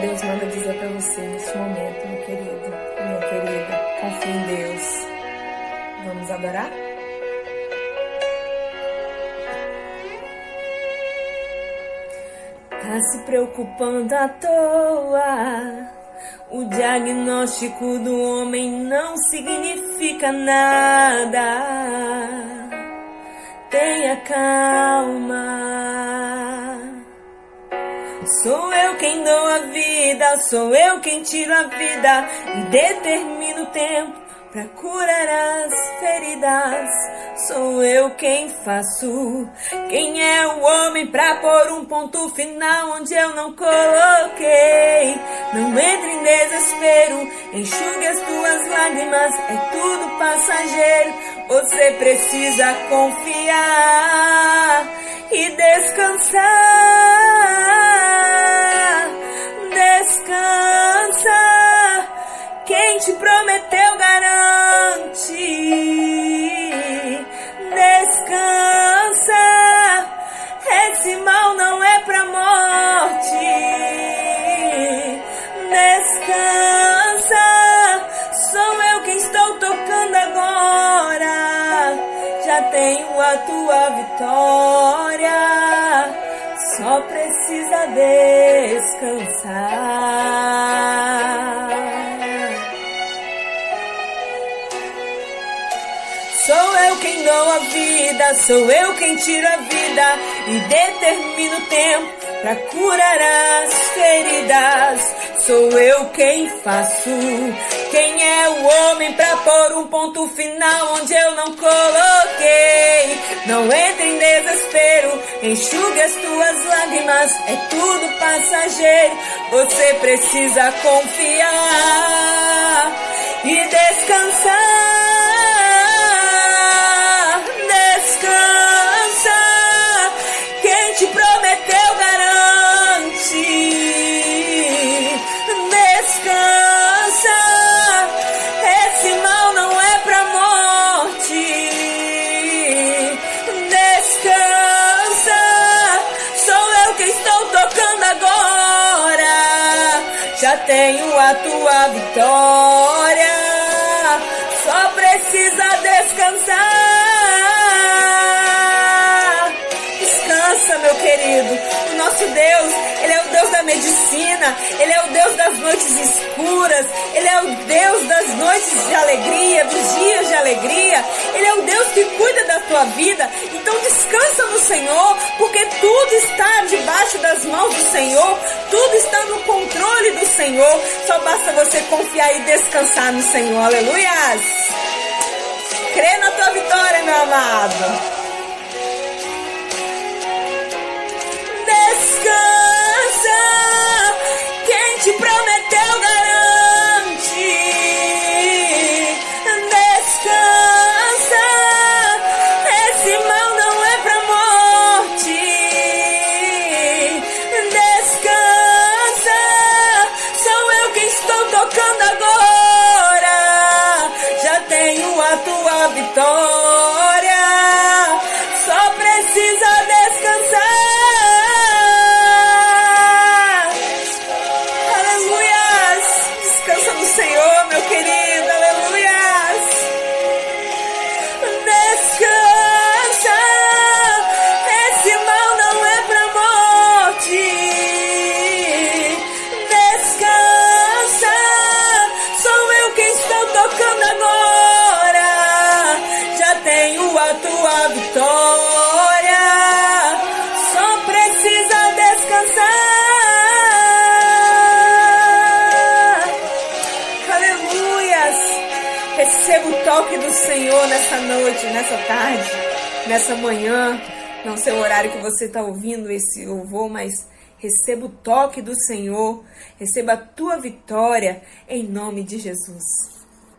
Deus manda dizer para você neste momento, meu querido, minha querida. Confie em Deus. Vamos adorar? Tá se preocupando à toa. O diagnóstico do homem não significa nada. Tenha calma. Sou eu quem dou a vida, sou eu quem tiro a vida determino o tempo para curar as feridas. Sou eu quem faço. Quem é o homem para pôr um ponto final onde eu não coloquei? Não entre em desespero, enxugue as tuas lágrimas, é tudo passageiro. Você precisa confiar e descansar. Descansa. Sou eu quem estou tocando agora. Já tenho a tua vitória. Só precisa descansar. Sou eu quem dou a vida, sou eu quem tiro a vida e determino o tempo para curar as feridas. Sou eu quem faço. Quem é o homem para pôr um ponto final onde eu não coloquei? Não entre em desespero, enxugue as tuas lágrimas, é tudo passageiro. Você precisa confiar e descansar. Tenho a tua vitória, só precisa descansar. meu querido. O nosso Deus, Ele é o Deus da medicina, Ele é o Deus das noites escuras, Ele é o Deus das noites de alegria, dos dias de alegria. Ele é o Deus que cuida da tua vida. Então descansa no Senhor, porque tudo está debaixo das mãos do Senhor, tudo está Senhor. Só basta você confiar e descansar no Senhor. Aleluias! Crê na tua vitória, meu amado. Toque do Senhor nessa noite, nessa tarde, nessa manhã. Não sei o horário que você está ouvindo esse louvor, mas receba o toque do Senhor, receba a tua vitória em nome de Jesus.